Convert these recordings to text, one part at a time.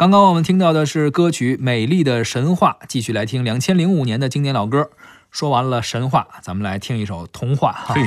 刚刚我们听到的是歌曲《美丽的神话》，继续来听两千零五年的经典老歌。说完了神话，咱们来听一首童话哈。嘿，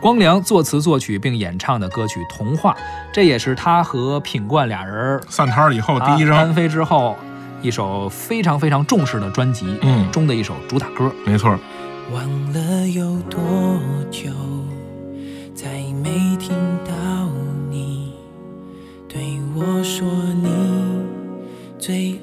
光良作词作曲并演唱的歌曲《童话》，这也是他和品冠俩人散摊儿以后第一张，啊单飞之后一首非常非常重视的专辑嗯，中的一首主打歌。没错，忘了有多久，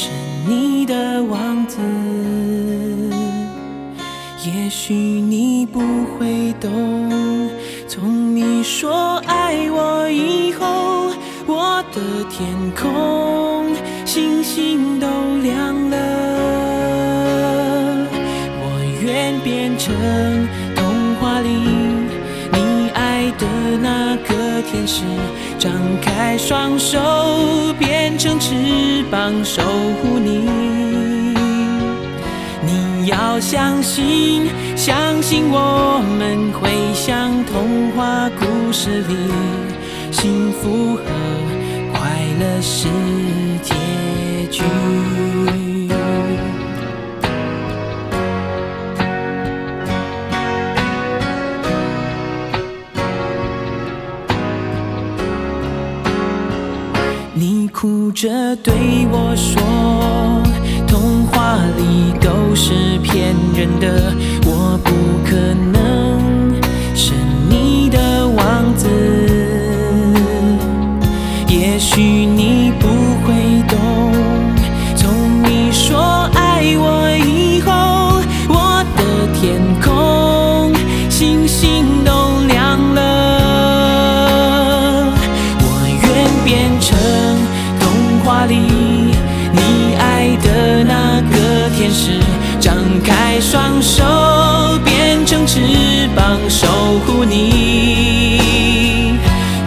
是你的王子。也许你不会懂，从你说爱我以后，我的天空星星都亮了。我愿变成童话里你爱的那个天使，张开双手变成翅膀守护你。你要相信，相信我们会像童话故事里，幸福和快乐是结局。哭着对我说，童话里都是骗人的，天使，张开双手变成翅膀守护你。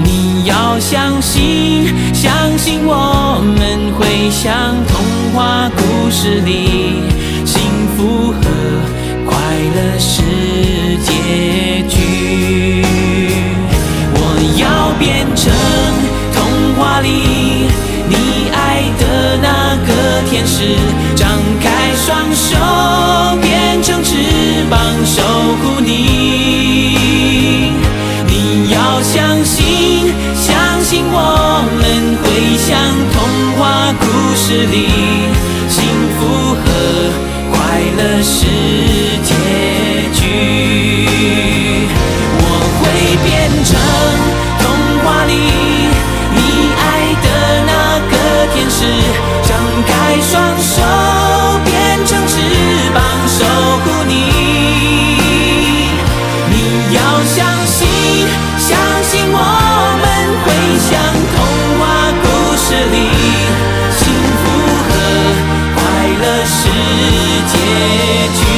你要相信，相信我们会像童话故事里，幸福和快乐是结局。我要变成童话里你爱的那个天使，守护你。结局。